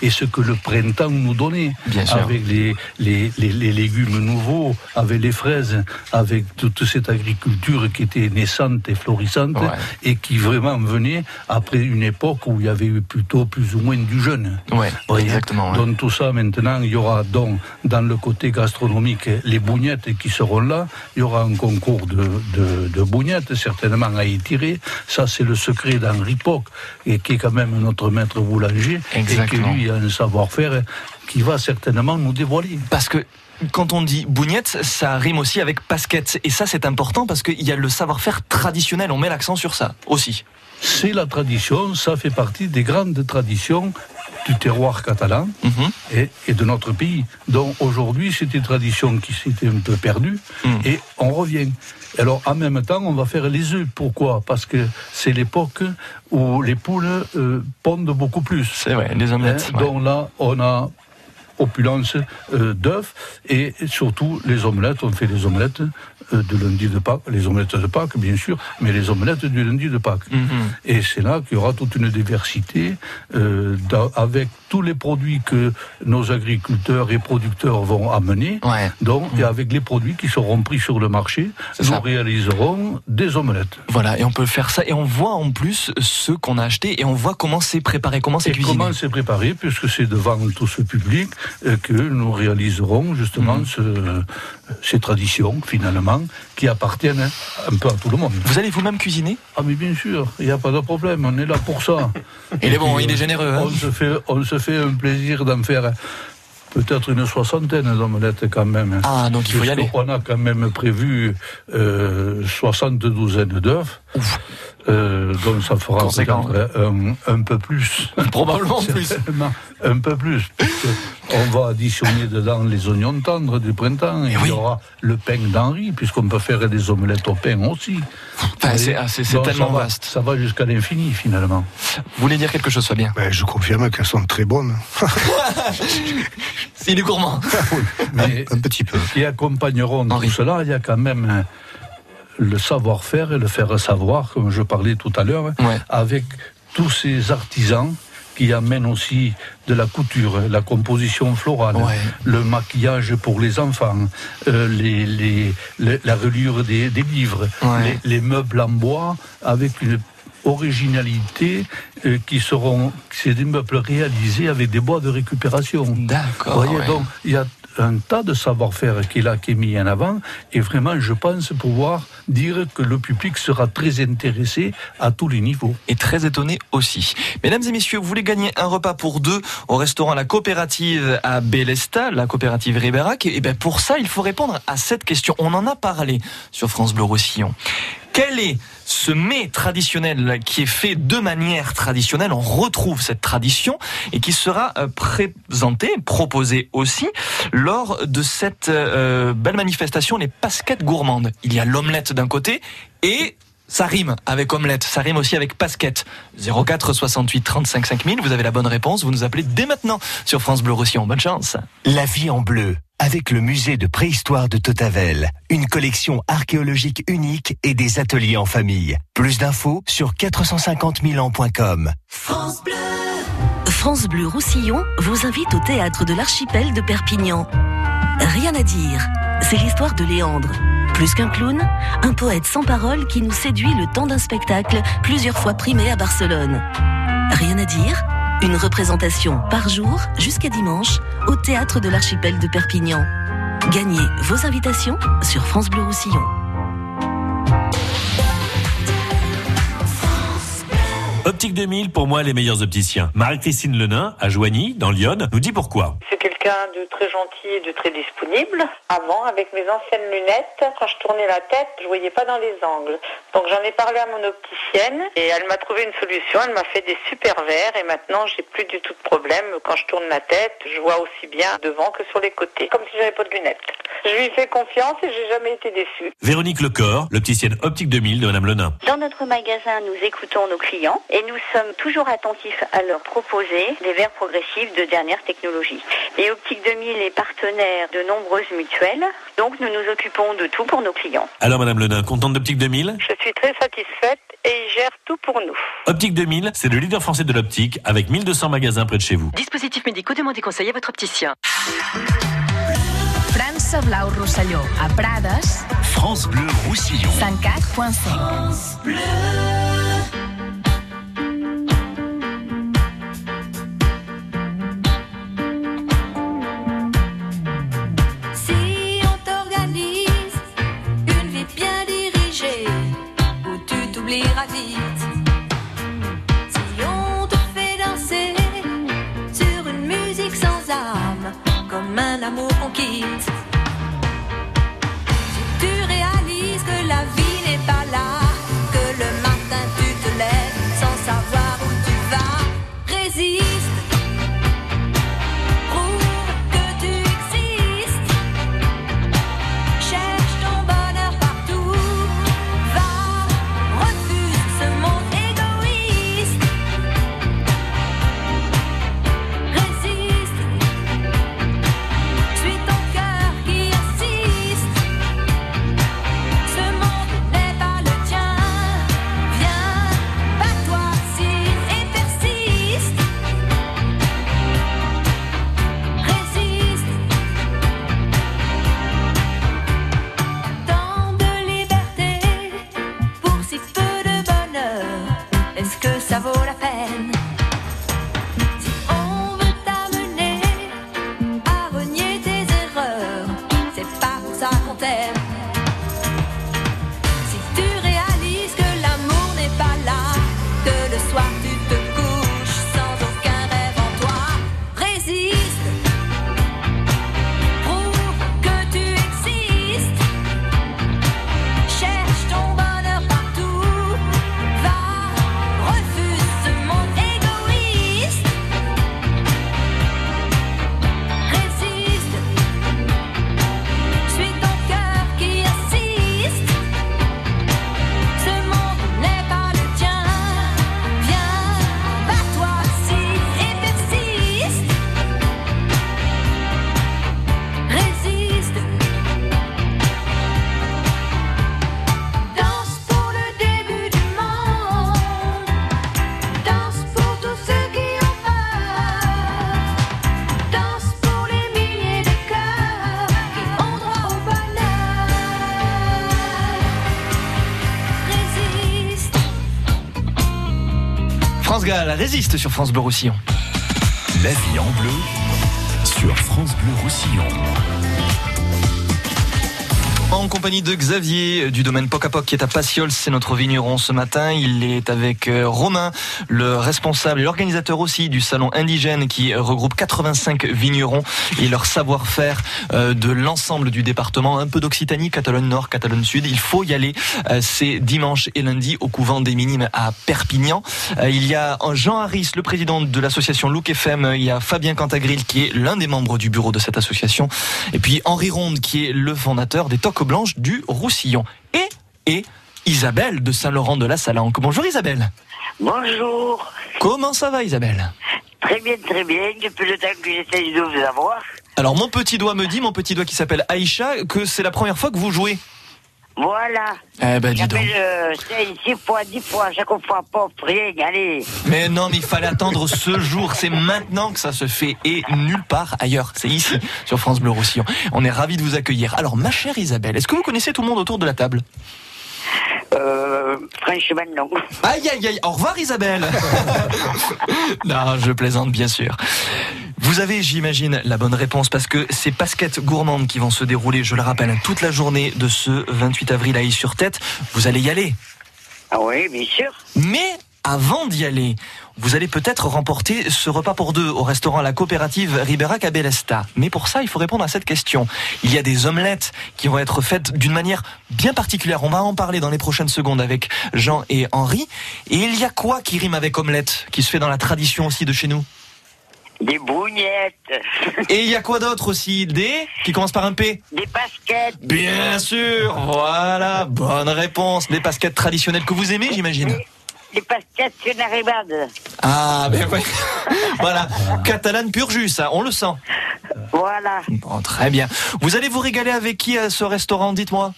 et ce que le printemps nous donnait. Bien. Avec les, les, les, les légumes nouveaux, avec les fraises, avec toute cette agriculture qui était naissante et florissante, Ouais. et qui vraiment venait après une époque où il y avait eu plutôt plus ou moins du jeûne. Ouais, exactement. Donc tout ça maintenant, il y aura donc dans le côté gastronomique les bougnettes qui seront là. Il y aura un concours de, de, de bougnettes certainement à étirer. Ça c'est le secret d'Henri Poc et qui est quand même notre maître boulanger et Exactement. qui lui a un savoir-faire qui va certainement nous dévoiler. Parce que quand on dit bougnette, ça rime aussi avec pasquette. Et ça, c'est important parce qu'il y a le savoir-faire traditionnel. On met l'accent sur ça aussi. C'est la tradition, ça fait partie des grandes traditions du terroir catalan et, et de notre pays. Donc aujourd'hui, c'est une tradition qui s'était un peu perdue et on revient. Alors en même temps, on va faire les œufs. Pourquoi? Parce que c'est l'époque où les poules euh, pondent beaucoup plus. C'est vrai, les omelettes. ouais. Donc là, on a opulence euh, d'œufs et surtout les omelettes. On fait les omelettes de lundi de Pâques, les omelettes de Pâques bien sûr, mais les omelettes du lundi de Pâques. Mhm. Et c'est là qu'il y aura toute une diversité euh, avec tous les produits que nos agriculteurs et producteurs vont amener. Donc, et avec les produits qui seront pris sur le marché, nous ça. réaliserons des omelettes. Voilà, et on peut faire ça. Et on voit en plus ce qu'on a acheté et on voit comment c'est préparé, comment c'est cuisiné. comment c'est préparé, puisque c'est devant tout ce public euh, que nous réaliserons justement Mhm. ce- ces traditions, finalement, qui appartiennent un peu à tout le monde. Vous allez vous-même cuisiner? Ah mais bien sûr, il n'y a pas de problème, on est là pour ça. Il est bon, il est généreux, hein. On, se fait, on se fait un plaisir d'en faire peut-être une soixantaine d'omelettes quand même. Ah, donc il faut y aller. On a quand même prévu euh, 60 douzaines d'œufs. Euh, donc ça fera peut-être un, un peu plus. Probablement plus. Un peu plus. On va additionner dedans les oignons tendres du printemps. Et il y aura le pain d'Henri, puisqu'on peut faire des omelettes au pain aussi. Enfin, c'est- ah, c'est- c'est ça tellement va- vaste. Ça va jusqu'à l'infini finalement. Vous voulez dire quelque chose, Fabien? Ben, je confirme qu'elles sont très bonnes. Il est gourmand. Mais un petit peu. Qui accompagneront tout cela, il y a quand même euh, le savoir-faire et le faire savoir, comme je parlais tout à l'heure, avec tous ces artisans qui amènent aussi de la couture, la composition florale, le maquillage pour les enfants, euh, les, les- les- la reliure des, des livres, Ouais. les, les meubles en bois avec une originalité euh, qui seront c'est des meubles réalisés avec des bois de récupération. D'accord. Vous voyez, ouais. donc il y a un tas de savoir-faire qui est là, qui est mis en avant, et vraiment, je pense pouvoir dire que le public sera très intéressé à tous les niveaux. Et très étonné aussi. Mesdames et messieurs, vous voulez gagner un repas pour deux au restaurant La Coopérative à Bélesta, la coopérative Ribérac Et bien pour ça, il faut répondre à cette question. On en a parlé sur France Bleu Roussillon. Quel est ce mets traditionnel qui est fait de manière traditionnelle? On retrouve cette tradition et qui sera euh, présenté, proposé aussi lors de cette euh, belle manifestation, les pasquettes gourmandes. Il y a l'omelette d'un côté et ça rime avec omelette, ça rime aussi avec pasquette. 04 68 35 5000, vous avez la bonne réponse, vous nous appelez dès maintenant sur France Bleu Roussillon. Bonne chance. La vie en bleu, avec le musée de préhistoire de Totavel, une collection archéologique unique et des ateliers en famille. Plus d'infos sur 450 000 ans.com. France Bleu. France Bleu Roussillon vous invite au théâtre de l'archipel de Perpignan. Rien à dire, c'est l'histoire de Léandre. Plus qu'un clown, un poète sans parole qui nous séduit le temps d'un spectacle plusieurs fois primé à Barcelone. Rien à dire Une représentation par jour jusqu'à dimanche au théâtre de l'archipel de Perpignan. Gagnez vos invitations sur France Bleu Roussillon. Optique 2000, pour moi, les meilleurs opticiens. Marie-Christine Lenain, à Joigny, dans Lyon, nous dit pourquoi. C'est quelqu'un de très gentil et de très disponible. Avant, avec mes anciennes lunettes, quand je tournais la tête, je voyais pas dans les angles. Donc j'en ai parlé à mon opticienne et elle m'a trouvé une solution. Elle m'a fait des super verres et maintenant j'ai plus du tout de problème. Quand je tourne la tête, je vois aussi bien devant que sur les côtés, comme si j'avais pas de lunettes. Je lui fais confiance et j'ai jamais été déçue. Véronique Lecor, l'opticienne Optique 2000 de Madame Lenain. Dans notre magasin, nous écoutons nos clients et nous sommes toujours attentifs à leur proposer des verres progressifs de dernière technologie. Et Optique 2000 est partenaire de nombreuses mutuelles, donc nous nous occupons de tout pour nos clients. Alors Madame Lenain, contente d'Optique 2000 Je suis très satisfaite et ils gèrent tout pour nous. Optique 2000, c'est le leader français de l'optique avec 1200 magasins près de chez vous. Dispositifs médicaux, demandez conseil à votre opticien. França Blau Rosselló, a Prades, France Bleu Roussillon. 104.5. Si tu t'oublieras vite. Si on te fait danser sur une musique sans âme, comme un amour qu'on quitte. Est-ce que ça vaut la peine résiste sur France Bleu Roussillon. La vie en bleu sur France Bleu Roussillon. En compagnie de Xavier du domaine qui est à c'est notre vigneron ce matin. Il est avec euh, Romain, le responsable et l'organisateur aussi du salon indigène qui regroupe 85 vignerons et leur savoir-faire euh, de l'ensemble du département, un peu d'Occitanie, Catalogne Nord, Catalogne Sud. Il faut y aller. euh, C'est dimanche et lundi au couvent des Minimes à Perpignan. Euh, Il y a Jean Harris, le président de l'association Look FM. Il y a Fabien Cantagril qui est l'un des membres du bureau de cette association. Et puis Henri Ronde qui est le fondateur des Toques Blanches du Roussillon. Et, et Isabelle de Saint-Laurent de la Salanque. Bonjour Isabelle. Bonjour. Comment ça va Isabelle? Très bien, très bien. Depuis le temps que j'essaye de vous avoir. Alors mon petit doigt me dit, mon petit doigt qui s'appelle Aïcha, que c'est la première fois que vous jouez. Voilà. Eh ben dis donc. Euh, 6 fois, 10 fois, chaque fois, pop, rien, allez. Mais non, mais il fallait attendre ce jour. C'est maintenant que ça se fait et nulle part ailleurs. C'est ici, sur France Bleu Roussillon. On est ravis de vous accueillir. Alors, ma chère Isabelle, est-ce que vous connaissez tout le monde autour de la table? Euh, franchement, non. Aïe, aïe, aïe. Au revoir, Isabelle. non, je plaisante, bien sûr. Vous avez, j'imagine, la bonne réponse parce que ces pasquettes gourmandes qui vont se dérouler, je le rappelle, toute la journée de ce 28 avril à Is-sur-Tête, vous allez y aller. Ah oui, bien sûr. Mais avant d'y aller, vous allez peut-être remporter ce repas pour deux au restaurant La Coopérative Ribera Cabelesta. Mais pour ça, il faut répondre à cette question. Il y a des omelettes qui vont être faites d'une manière bien particulière. On va en parler dans les prochaines secondes avec Jean et Henri. Et il y a quoi qui rime avec omelette, qui se fait dans la tradition aussi de chez nous? Des bougnettes. Et il y a quoi d'autre aussi? Des qui commence par un P? Des baskets. Bien sûr, voilà, bonne réponse. Des baskets traditionnelles que vous aimez, j'imagine. Chenaribad. Ah, ben ouais. voilà, catalane pur jus, ça, on le sent. Voilà. Bon, très bien. Vous allez vous régaler avec qui à ce restaurant, dites-moi?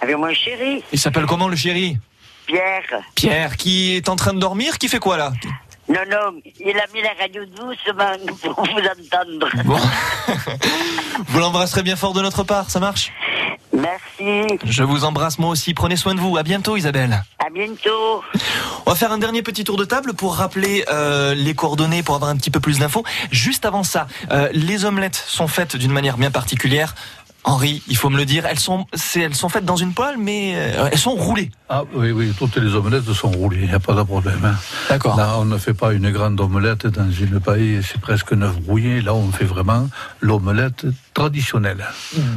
Avec mon chéri, Il s'appelle comment le chéri? Pierre. Pierre, qui est en train de dormir, qui fait quoi là? Non, non, il a mis la radio doucement pour vous entendre. Bon. Vous l'embrasserez bien fort de notre part, ça marche? Merci. Je vous embrasse moi aussi, prenez soin de vous. À bientôt Isabelle. À bientôt. On va faire un dernier petit tour de table pour rappeler euh, les coordonnées, pour avoir un petit peu plus d'infos. Juste avant ça, euh, les omelettes sont faites d'une manière bien particulière. Henri, il faut me le dire, elles sont, c'est- elles sont faites dans une poêle, mais euh, elles sont roulées. Ah oui, oui, toutes les omelettes sont roulées, il n'y a pas de problème. hein. D'accord. Là, on ne fait pas une grande omelette dans une paille, c'est presque neuf brouillé. Là, on fait vraiment l'omelette traditionnelle.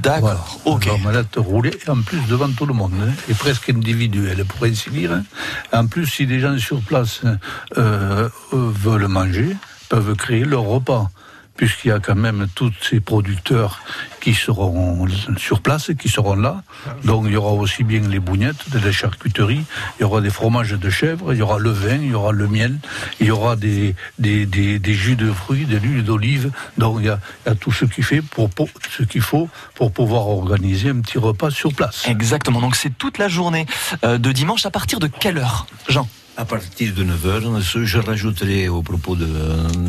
D'accord, ok. L'omelette roulée, en plus devant tout le monde, hein, et presque individuelle, pour ainsi dire. hein. En plus, si les gens sur place euh, euh, veulent manger, peuvent créer leur repas puisqu'il y a quand même tous ces producteurs qui seront sur place, qui seront là. Donc il y aura aussi bien les bougnettes, de la charcuterie, il y aura des fromages de chèvre, il y aura le vin, il y aura le miel, il y aura des, des, des, des jus de fruits, de l'huile d'olive. Donc il y, a, tout ce qu'il fait pour- ce qu'il faut pour pouvoir organiser un petit repas sur place. Exactement, donc c'est toute la journée euh, de dimanche. À partir de quelle heure, Jean? À partir de 9h, je rajouterai au propos de-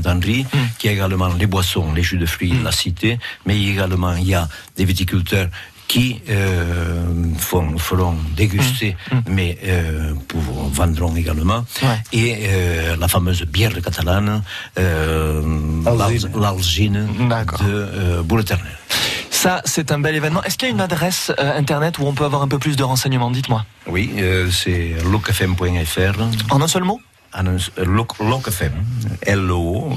d'Henri qu'il y a également les boissons, les jus de fruits, la cité, mais également il y a des viticulteurs qui euh, font, feront déguster, mais euh, pour, vendront également. Et euh, la fameuse bière catalane, euh, l'Alzine de euh, Bourg-Éternel. Ça, c'est un bel événement. Est-ce qu'il y a une adresse euh, internet où on peut avoir un peu plus de renseignements Dites-moi? Oui, euh, c'est locfm.fr. En un seul mot? Euh, loc, locfm, L-O-Q-U-E-F-E-M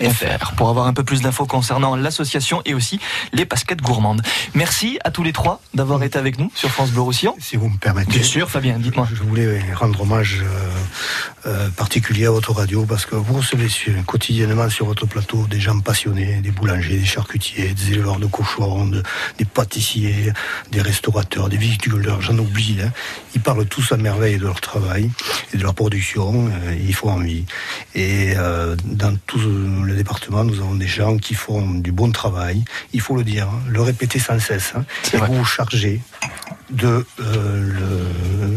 FR pour avoir un peu plus d'infos concernant l'association et aussi les basquettes gourmandes. Merci à tous les trois d'avoir été avec nous sur France Bleu Roussillon. Si vous me permettez. Bien sûr, Fabien, dites-moi. Je voulais rendre hommage euh, euh, particulier à votre radio parce que vous recevez quotidiennement sur votre plateau des gens passionnés, des boulangers, des charcutiers, des éleveurs de cochons, de- des pâtissiers, des restaurateurs, des viticulteurs, j'en oublie. hein. Ils parlent tous à merveille de leur travail et de leur production, euh, ils font envie. Et dans tout le département, nous avons des gens qui font du bon travail, il faut le dire, hein, le répéter sans cesse. hein. et vous vous chargez de, euh,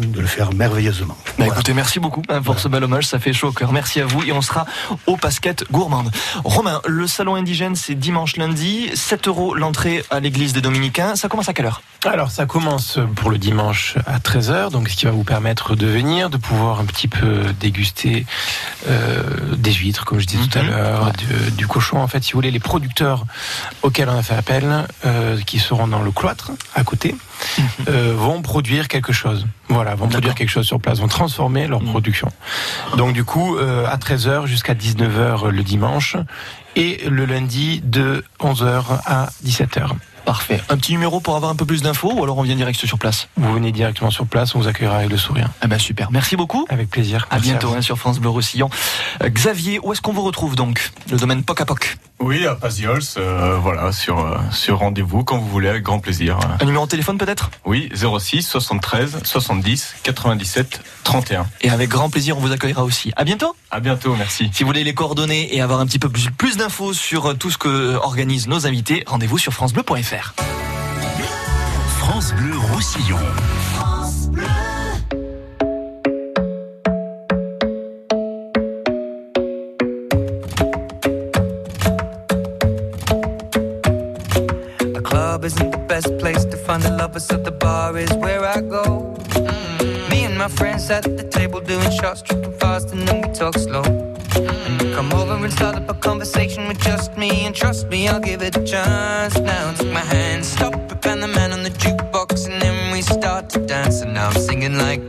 le, de le faire merveilleusement. Bah, écoutez, merci beaucoup hein, pour ce bel hommage, ça fait chaud au cœur. Merci à vous et on sera aux basquettes gourmandes. Romain, le salon indigène, c'est dimanche lundi, 7 euros l'entrée à l'église des Dominicains. Ça commence à quelle heure? Alors ça commence pour le dimanche à 13h, donc ce qui va vous permettre de venir, de pouvoir un petit peu déguster euh, des huîtres, comme je disais tout à l'heure, du, du cochon. En fait, si vous voulez, les producteurs auxquels on a fait appel, euh, qui seront dans le cloître à côté, euh, vont produire quelque chose. Voilà, vont produire quelque chose sur place, vont transformer leur production. Donc du coup, euh, à 13h jusqu'à 19h le dimanche, et le lundi de 11h à 17h. Parfait. Un petit numéro pour avoir un peu plus d'infos ou alors on vient direct sur place? Vous venez directement sur place, on vous accueillera avec le sourire. Ah ben super, merci beaucoup. Avec plaisir. À Merci bientôt vous. hein, sur France Bleu Roussillon. Euh, Xavier, où est-ce qu'on vous retrouve donc? Le domaine POC à POC. Oui, à Paziols, euh, voilà, sur, euh, sur rendez-vous quand vous voulez, avec grand plaisir. Un numéro de téléphone peut-être? Oui, 06 73 70 97 31. Et avec grand plaisir, on vous accueillera aussi. À bientôt. À bientôt, merci. Si vous voulez les coordonnées et avoir un petit peu plus, plus d'infos sur euh, tout ce que organisent nos invités, rendez-vous sur francebleu.fr. France Bleu Roussillon. Find the lovers, at the bar is where I go. Me and my friends at the table doing shots, tripping fast, and then we talk slow. You come over and start up a conversation with just me, and trust me, I'll give it a chance. Now take my hand, stop it, and the man on the jukebox, and then we start to dance. And now I'm singing like,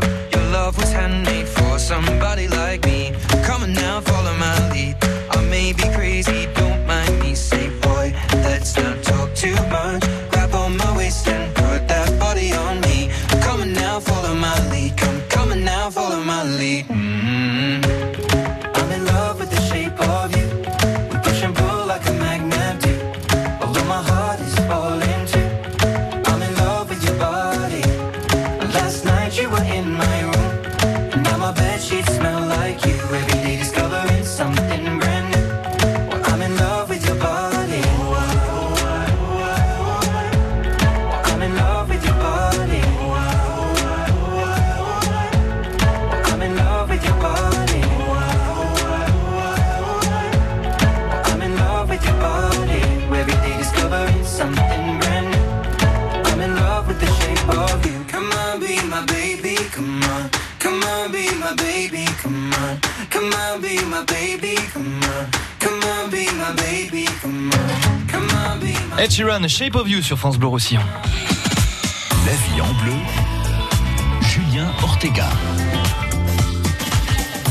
Ed Sheeran, Shape of You sur France Bleu Roussillon. La vie en bleu, Julien Ortega.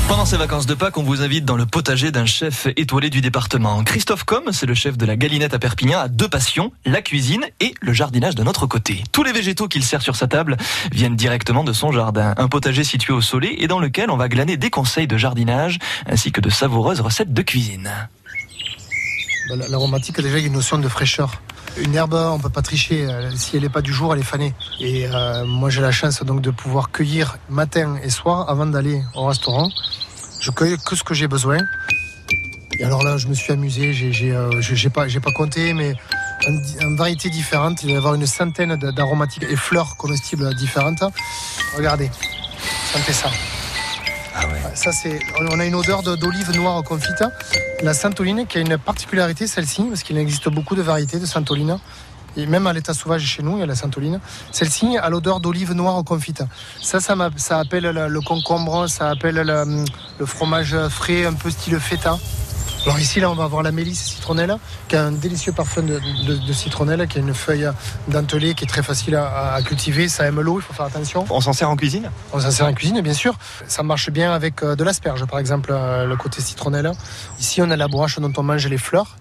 Pendant ces vacances de Pâques, on vous invite dans le potager d'un chef étoilé du département. Christophe Com, c'est le chef de la Galinette à Perpignan, a deux passions, la cuisine et le jardinage de notre côté. Tous les végétaux qu'il sert sur sa table viennent directement de son jardin. Un potager situé au Soleil et dans lequel on va glaner des conseils de jardinage ainsi que de savoureuses recettes de cuisine. Bah, la- L'aromatique, déjà, il y a une notion de fraîcheur. Une herbe, on peut pas tricher. euh, Si elle n'est pas du jour, elle est fanée. Et euh, moi, j'ai la chance donc de pouvoir cueillir matin et soir avant d'aller au restaurant. Je cueille que ce que j'ai besoin. Et alors là, je me suis amusé. J'ai euh, pas, compté, mais en, variétés différentes, il va y avoir une centaine d'aromatiques et fleurs comestibles différentes. Regardez, sentez ça. C'est, on a une odeur de- d'olive noire confite. La santoline qui a une particularité, celle-ci, parce qu'il existe beaucoup de variétés de santoline. Et même à l'état sauvage chez nous, il y a la santoline. Celle-ci a l'odeur d'olive noire confite. Ça, ça, ça appelle le, concombre, ça appelle le, le fromage frais, un peu style feta. Alors ici, là, on va avoir la mélisse citronnelle, qui a un délicieux parfum de, de- de citronnelle, qui a une feuille dentelée qui est très facile à, à cultiver. Ça aime l'eau, il faut faire attention. On s'en sert en cuisine On s'en sert en cuisine, bien sûr. Ça marche bien avec euh, de l'asperge, par exemple, euh, le côté citronnelle. Ici, on a la bourrache dont on mange les fleurs.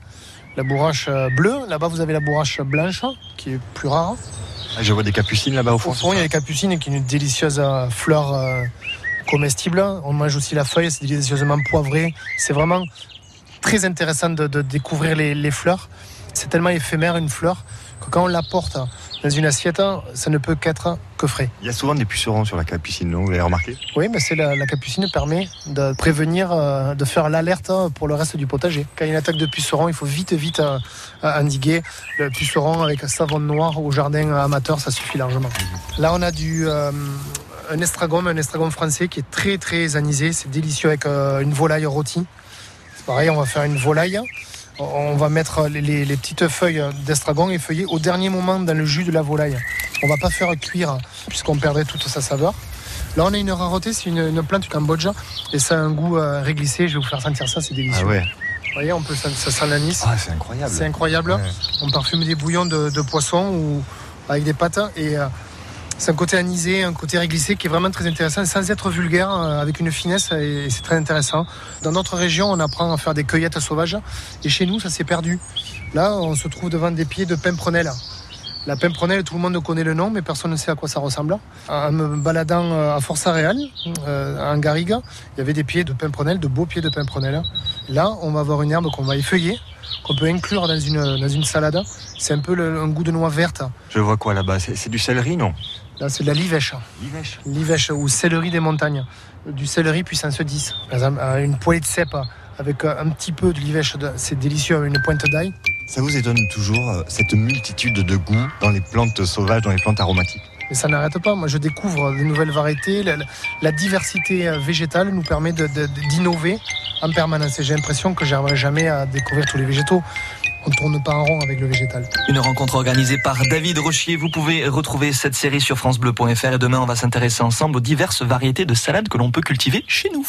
La bourrache euh, bleue. Là-bas, vous avez la bourrache blanche, qui est plus rare. Ah, Je vois des capucines là-bas au Au fond. fond, il y a les capucines, qui est une délicieuse fleur comestible. On mange aussi la feuille, c'est délicieusement poivré. C'est vraiment très intéressant de, de découvrir les, les fleurs. C'est tellement éphémère une fleur que quand on la porte dans une assiette, ça ne peut qu'être que frais. Il y a souvent des pucerons sur la capucine, non? Vous l'avez remarqué? Oui, mais c'est la, la capucine permet de prévenir, euh, de faire l'alerte pour le reste du potager. Quand il y a une attaque de puceron, il faut vite, vite euh, endiguer. Le puceron avec un savon noir au jardin amateur, ça suffit largement. Là, on a du euh, un estragon, un estragon français qui est très très anisé. C'est délicieux avec euh, une volaille rôtie. C'est pareil, on va faire une volaille. On va mettre les, les- les petites feuilles d'estragon effeuillées au dernier moment dans le jus de la volaille. On va pas faire cuire puisqu'on perdrait toute sa saveur. Là, on a une rareté, c'est une, une plante du Cambodge et ça a un goût euh, réglissé. Je vais vous faire sentir ça, c'est délicieux. Ah ouais. Vous voyez, on peut, ça, ça sent l'anis. Ah, c'est incroyable. C'est incroyable. On parfume des bouillons de, de poisson ou avec des pâtes et euh, c'est un côté anisé, un côté réglissé qui est vraiment très intéressant sans être vulgaire, euh, avec une finesse et, c'est très intéressant. Dans d'autres régions, on apprend à faire des cueillettes sauvages et chez nous, ça s'est perdu. Là, on se trouve devant des pieds de pimprenelle. La pimprenelle, tout le monde connaît le nom, mais personne ne sait à quoi ça ressemble. En me baladant euh, à Força Real, euh, en Garrigue, il y avait des pieds de pimprenelle, de beaux pieds de pimprenelle. Là, on va avoir une herbe qu'on va effeuiller, qu'on peut inclure dans une, dans une salade. C'est un peu un goût de noix verte. Je vois quoi là-bas? C'est du céleri, non? Là, c'est de la livèche. Livèche. Livèche ou céleri des montagnes. Du céleri puissance 10. Par exemple, euh, une poêlée de cèpe avec euh, un petit peu de livèche, c'est délicieux, une pointe d'ail. Ça vous étonne toujours, euh, cette multitude de goûts dans les plantes sauvages, dans les plantes aromatiques? Et ça n'arrête pas. Moi, je découvre de nouvelles variétés. La, la diversité végétale nous permet d'innover en permanence. Et j'ai l'impression que j'arriverai jamais à découvrir tous les végétaux. On tourne pas en rond avec le végétal. Une rencontre organisée par David Rochier. Vous pouvez retrouver cette série sur francebleu.fr et demain on va s'intéresser ensemble aux diverses variétés de salades que l'on peut cultiver chez nous.